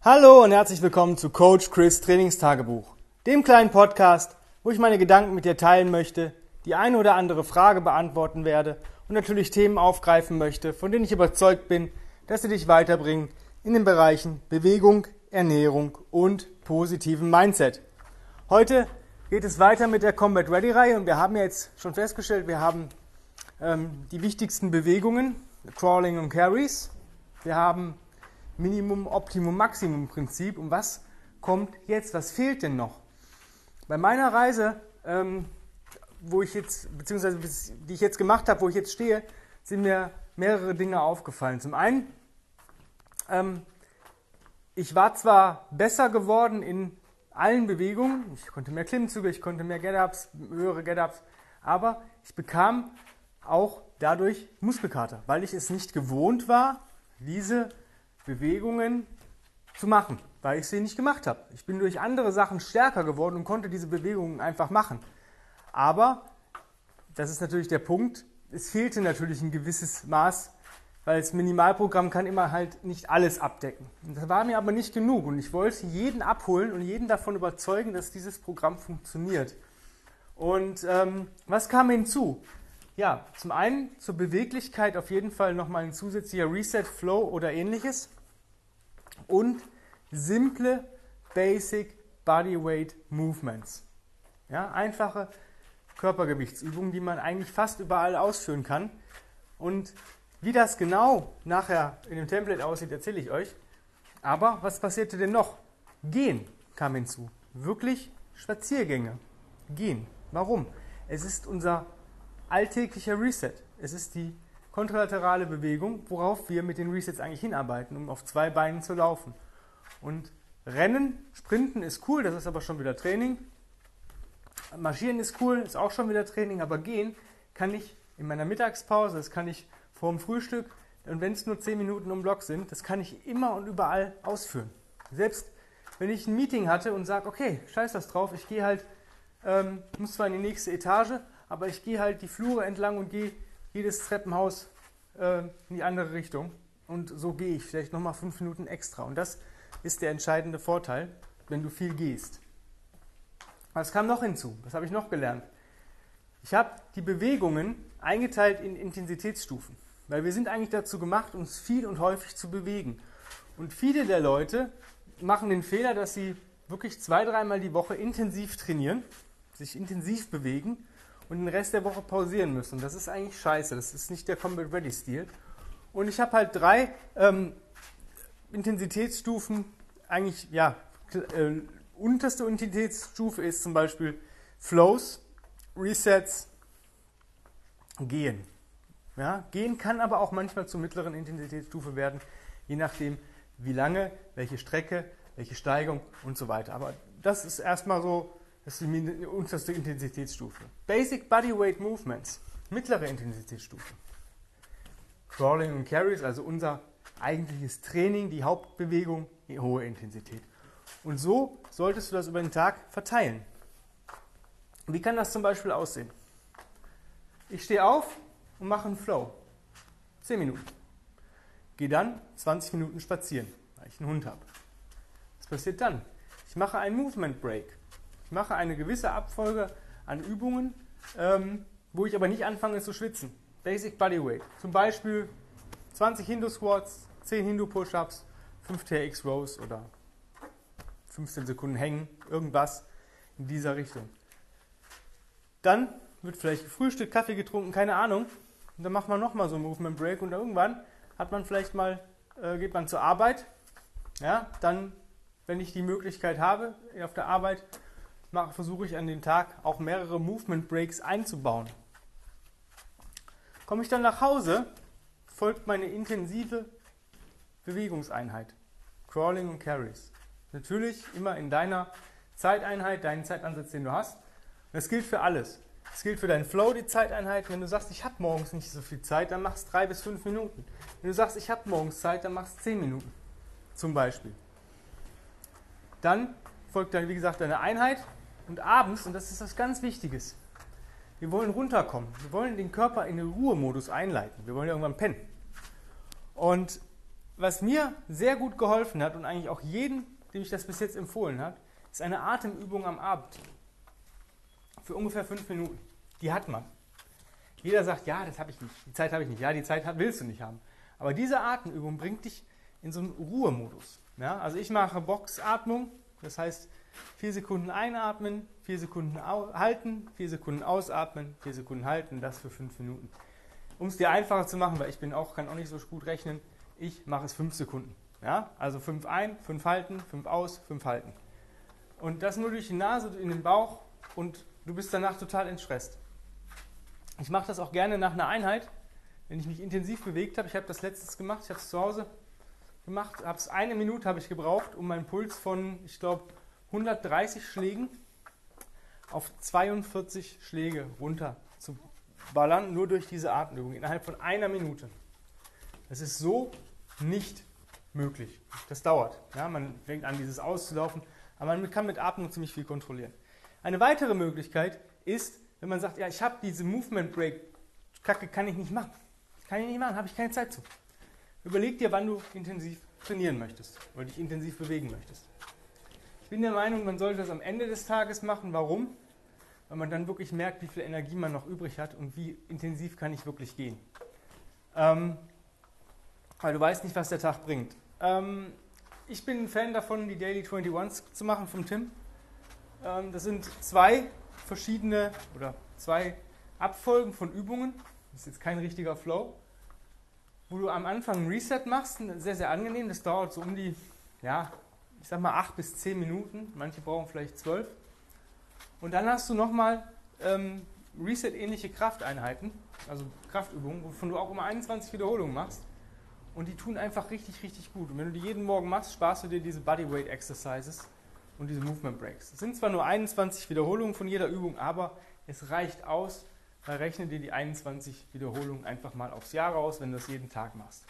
Hallo und herzlich willkommen zu Coach Chris Trainingstagebuch, dem kleinen Podcast, wo ich meine Gedanken mit dir teilen möchte, die eine oder andere Frage beantworten werde und natürlich Themen aufgreifen möchte, von denen ich überzeugt bin, dass sie dich weiterbringen in den Bereichen Bewegung, Ernährung und positiven Mindset. Heute geht es weiter mit der Combat Ready Reihe und wir haben jetzt schon festgestellt, wir haben ähm, die wichtigsten Bewegungen, Crawling und Carries. Wir haben Minimum, Optimum, Maximum Prinzip. Und was kommt jetzt? Was fehlt denn noch? Bei meiner Reise, ähm, wo ich jetzt, beziehungsweise die ich jetzt gemacht habe, wo ich jetzt stehe, sind mir mehrere Dinge aufgefallen. Zum einen, ähm, ich war zwar besser geworden in allen Bewegungen, ich konnte mehr Klimmzüge, ich konnte mehr Get-Ups, höhere Get-Ups, aber ich bekam auch dadurch Muskelkater, weil ich es nicht gewohnt war, diese Bewegungen zu machen, weil ich sie nicht gemacht habe. Ich bin durch andere Sachen stärker geworden und konnte diese Bewegungen einfach machen. Aber, das ist natürlich der Punkt, es fehlte natürlich ein gewisses Maß, weil das Minimalprogramm kann immer halt nicht alles abdecken. Und das war mir aber nicht genug und ich wollte jeden abholen und jeden davon überzeugen, dass dieses Programm funktioniert. Und ähm, was kam hinzu? Ja, zum einen zur Beweglichkeit auf jeden Fall nochmal ein zusätzlicher Reset, Flow oder ähnliches. Und simple, basic Bodyweight Movements. Ja, einfache Körpergewichtsübungen, die man eigentlich fast überall ausführen kann. Und wie das genau nachher in dem Template aussieht, erzähle ich euch. Aber was passierte denn noch? Gehen kam hinzu. Wirklich Spaziergänge. Gehen. Warum? Es ist unser alltäglicher Reset. Es ist die kontralaterale Bewegung, worauf wir mit den Resets eigentlich hinarbeiten, um auf zwei Beinen zu laufen. Und Rennen, Sprinten ist cool, das ist aber schon wieder Training. Marschieren ist cool, ist auch schon wieder Training, aber gehen kann ich in meiner Mittagspause, das kann ich vor dem Frühstück und wenn es nur 10 Minuten um Block sind, das kann ich immer und überall ausführen. Selbst wenn ich ein Meeting hatte und sage, okay, scheiß das drauf, ich gehe halt, ähm, muss zwar in die nächste Etage, aber ich gehe halt die Flure entlang und gehe jedes Treppenhaus äh, in die andere Richtung. Und so gehe ich vielleicht nochmal fünf Minuten extra. Und das ist der entscheidende Vorteil, wenn du viel gehst. Was kam noch hinzu? Was habe ich noch gelernt? Ich habe die Bewegungen eingeteilt in Intensitätsstufen, weil wir sind eigentlich dazu gemacht, uns viel und häufig zu bewegen. Und viele der Leute machen den Fehler, dass sie wirklich zwei, dreimal die Woche intensiv trainieren, sich intensiv bewegen und den Rest der Woche pausieren müssen. Das ist eigentlich scheiße. Das ist nicht der Combat Ready Stil. Und ich habe halt drei ähm, Intensitätsstufen. Eigentlich, ja, äh, unterste Intensitätsstufe ist zum Beispiel Flows, Resets, Gehen. Ja, gehen kann aber auch manchmal zur mittleren Intensitätsstufe werden, je nachdem, wie lange, welche Strecke, welche Steigung und so weiter. Aber das ist erstmal so das ist die unterste Intensitätsstufe. Basic Bodyweight Movements, mittlere Intensitätsstufe. Crawling und Carries, also unser eigentliches Training, die Hauptbewegung, die hohe Intensität. Und so solltest du das über den Tag verteilen. Wie kann das zum Beispiel aussehen? Ich stehe auf und mache einen Flow. 10 Minuten. Gehe dann 20 Minuten spazieren, weil ich einen Hund habe. Was passiert dann? Ich mache einen Movement Break. Ich mache eine gewisse Abfolge an Übungen, ähm, wo ich aber nicht anfange zu schwitzen. Basic Bodyweight. Zum Beispiel 20 Hindu Squats, 10 Hindu Push-Ups, 5 TX Rows oder 15 Sekunden hängen, irgendwas in dieser Richtung. Dann wird vielleicht Frühstück, Kaffee getrunken, keine Ahnung. Und dann macht man nochmal so einen Movement Break und irgendwann hat man vielleicht mal, äh, geht man zur Arbeit. Ja, dann, wenn ich die Möglichkeit habe, auf der Arbeit versuche ich an den Tag auch mehrere Movement Breaks einzubauen. Komme ich dann nach Hause, folgt meine intensive Bewegungseinheit. Crawling und Carries. Natürlich immer in deiner Zeiteinheit, deinen Zeitansatz, den du hast. Das gilt für alles. Das gilt für deinen Flow, die Zeiteinheit. Wenn du sagst, ich habe morgens nicht so viel Zeit, dann machst du drei bis fünf Minuten. Wenn du sagst, ich habe morgens Zeit, dann machst du zehn Minuten. Zum Beispiel. Dann folgt dann, wie gesagt, deine Einheit und abends, und das ist was ganz Wichtiges, wir wollen runterkommen. Wir wollen den Körper in den Ruhemodus einleiten. Wir wollen irgendwann pennen. Und was mir sehr gut geholfen hat und eigentlich auch jeden, dem ich das bis jetzt empfohlen habe, ist eine Atemübung am Abend. Für ungefähr fünf Minuten. Die hat man. Jeder sagt, ja, das habe ich nicht, die Zeit habe ich nicht, ja, die Zeit willst du nicht haben. Aber diese Atemübung bringt dich in so einen Ruhemodus. Ja? Also ich mache Boxatmung, das heißt vier Sekunden einatmen, vier Sekunden halten, vier Sekunden ausatmen, vier Sekunden halten, das für fünf Minuten. Um es dir einfacher zu machen, weil ich bin auch, kann auch nicht so gut rechnen, ich mache es fünf Sekunden. Ja? Also fünf ein, fünf halten, fünf aus, fünf halten. Und das nur durch die Nase, in den Bauch und du bist danach total entstresst. Ich mache das auch gerne nach einer Einheit, wenn ich mich intensiv bewegt habe. Ich habe das letztens gemacht, ich habe es zu Hause gemacht, habe es eine Minute habe ich gebraucht, um meinen Puls von, ich glaube, 130 Schlägen auf 42 Schläge runter zu ballern, nur durch diese Atemübung innerhalb von einer Minute. Das ist so nicht möglich. Das dauert. Ja, man fängt an, dieses auszulaufen, aber man kann mit Atmung ziemlich viel kontrollieren. Eine weitere Möglichkeit ist, wenn man sagt, ja, ich habe diese Movement Break, Kacke kann ich nicht machen. Kann ich nicht machen, habe ich keine Zeit zu. Überleg dir, wann du intensiv trainieren möchtest oder dich intensiv bewegen möchtest. Ich bin der Meinung, man sollte das am Ende des Tages machen. Warum? Weil man dann wirklich merkt, wie viel Energie man noch übrig hat und wie intensiv kann ich wirklich gehen. Ähm, weil du weißt nicht, was der Tag bringt. Ähm, ich bin ein Fan davon, die Daily 21s zu machen vom Tim. Ähm, das sind zwei verschiedene oder zwei Abfolgen von Übungen. Das ist jetzt kein richtiger Flow. Wo du am Anfang ein Reset machst, sehr, sehr angenehm. Das dauert so um die, ja, ich sag mal acht bis zehn Minuten. Manche brauchen vielleicht zwölf. Und dann hast du nochmal ähm, Reset-ähnliche Krafteinheiten, also Kraftübungen, wovon du auch immer 21 Wiederholungen machst. Und die tun einfach richtig, richtig gut. Und wenn du die jeden Morgen machst, sparst du dir diese Bodyweight Exercises und diese Movement Breaks. Es sind zwar nur 21 Wiederholungen von jeder Übung, aber es reicht aus. Rechne dir die 21 Wiederholungen einfach mal aufs Jahr raus, wenn du das jeden Tag machst.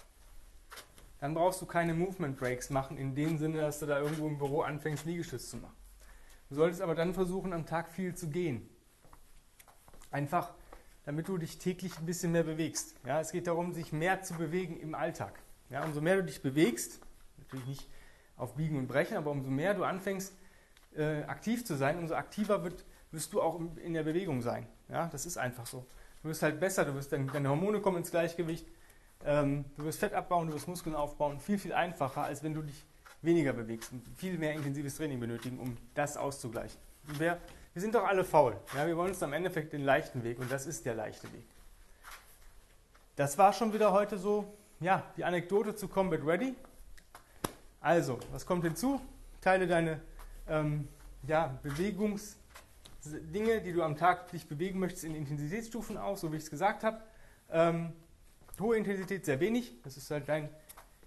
Dann brauchst du keine Movement Breaks machen, in dem Sinne, dass du da irgendwo im Büro anfängst, Liegestütz zu machen. Du solltest aber dann versuchen, am Tag viel zu gehen. Einfach damit du dich täglich ein bisschen mehr bewegst. Ja, es geht darum, sich mehr zu bewegen im Alltag. Ja, umso mehr du dich bewegst, natürlich nicht auf Biegen und Brechen, aber umso mehr du anfängst, äh, aktiv zu sein, umso aktiver wird, wirst du auch in der Bewegung sein. Ja, das ist einfach so. Du wirst halt besser, du wirst deine, Hormone kommen ins Gleichgewicht, ähm, du wirst Fett abbauen, du wirst Muskeln aufbauen. Viel, viel einfacher, als wenn du dich weniger bewegst und viel mehr intensives Training benötigen, um das auszugleichen. Wer wir sind doch alle faul. Ja, wir wollen uns am Endeffekt den leichten Weg und das ist der leichte Weg. Das war schon wieder heute so, ja, die Anekdote zu Combat Ready. Also, was kommt hinzu? Teile deine ähm, ja, Bewegungsdinge, die du am Tag dich bewegen möchtest, in Intensitätsstufen auf, so wie ich es gesagt habe. Ähm, hohe Intensität sehr wenig, das ist halt dein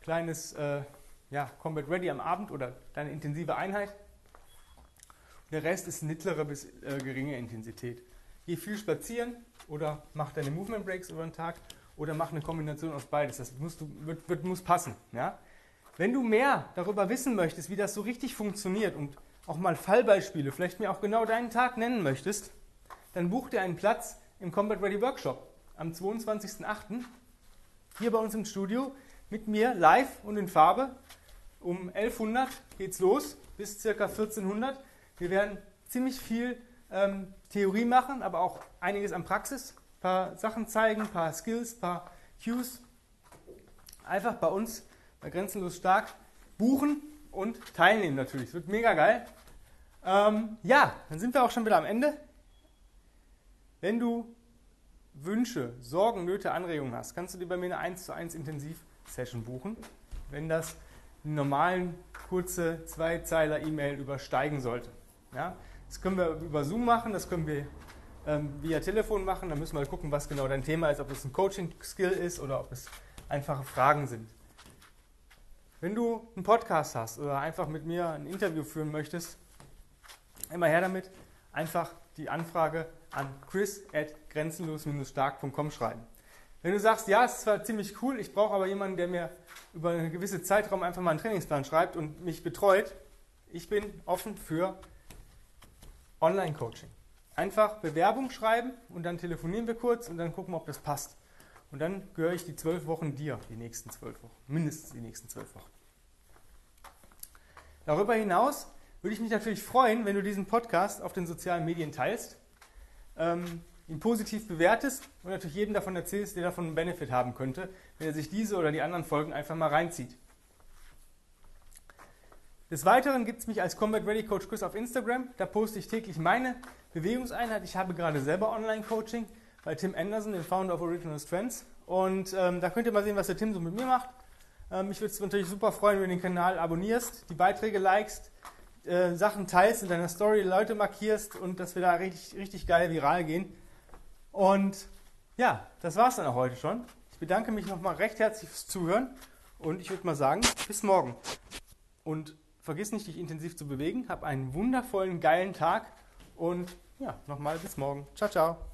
kleines äh, ja, Combat Ready am Abend oder deine intensive Einheit. Der Rest ist mittlere bis äh, geringe Intensität. Geh viel spazieren oder mach deine Movement Breaks über den Tag oder mach eine Kombination aus beides. Das musst du, wird, wird, muss passen. Ja? Wenn du mehr darüber wissen möchtest, wie das so richtig funktioniert und auch mal Fallbeispiele, vielleicht mir auch genau deinen Tag nennen möchtest, dann buch dir einen Platz im Combat Ready Workshop am 22.08. hier bei uns im Studio mit mir live und in Farbe. Um 1100 geht's los bis ca. 1400. Wir werden ziemlich viel ähm, Theorie machen, aber auch einiges an Praxis. Ein paar Sachen zeigen, ein paar Skills, ein paar Cues. Einfach bei uns bei Grenzenlos Stark buchen und teilnehmen natürlich. Es wird mega geil. Ähm, ja, dann sind wir auch schon wieder am Ende. Wenn du Wünsche, Sorgen, Nöte, Anregungen hast, kannst du dir bei mir eine 1 zu 1 Intensiv-Session buchen. Wenn das einen normalen kurze Zweizeiler-E-Mail übersteigen sollte. Ja? Das können wir über Zoom machen, das können wir ähm, via Telefon machen. Da müssen wir gucken, was genau dein Thema ist, ob es ein Coaching-Skill ist oder ob es einfache Fragen sind. Wenn du einen Podcast hast oder einfach mit mir ein Interview führen möchtest, immer her damit, einfach die Anfrage an chris at grenzenlos-stark.com schreiben. Wenn du sagst, ja, es ist zwar ziemlich cool, ich brauche aber jemanden, der mir über einen gewissen Zeitraum einfach mal einen Trainingsplan schreibt und mich betreut, ich bin offen für Online-Coaching. Einfach Bewerbung schreiben und dann telefonieren wir kurz und dann gucken, ob das passt. Und dann gehöre ich die zwölf Wochen dir, die nächsten zwölf Wochen, mindestens die nächsten zwölf Wochen. Darüber hinaus würde ich mich natürlich freuen, wenn du diesen Podcast auf den sozialen Medien teilst, ähm, ihn positiv bewertest und natürlich jedem davon erzählst, der davon einen Benefit haben könnte, wenn er sich diese oder die anderen Folgen einfach mal reinzieht. Des Weiteren gibt es mich als Combat Ready Coach Chris auf Instagram. Da poste ich täglich meine Bewegungseinheit. Ich habe gerade selber Online-Coaching bei Tim Anderson, dem Founder of Original Strengths. Und ähm, da könnt ihr mal sehen, was der Tim so mit mir macht. Ähm, mich würde es natürlich super freuen, wenn du den Kanal abonnierst, die Beiträge likest, äh, Sachen teilst in deiner Story, Leute markierst und dass wir da richtig, richtig geil viral gehen. Und ja, das war es dann auch heute schon. Ich bedanke mich nochmal recht herzlich fürs Zuhören und ich würde mal sagen, bis morgen. Und vergiss nicht, dich intensiv zu bewegen. Hab einen wundervollen, geilen Tag und ja, nochmal bis morgen. Ciao, ciao.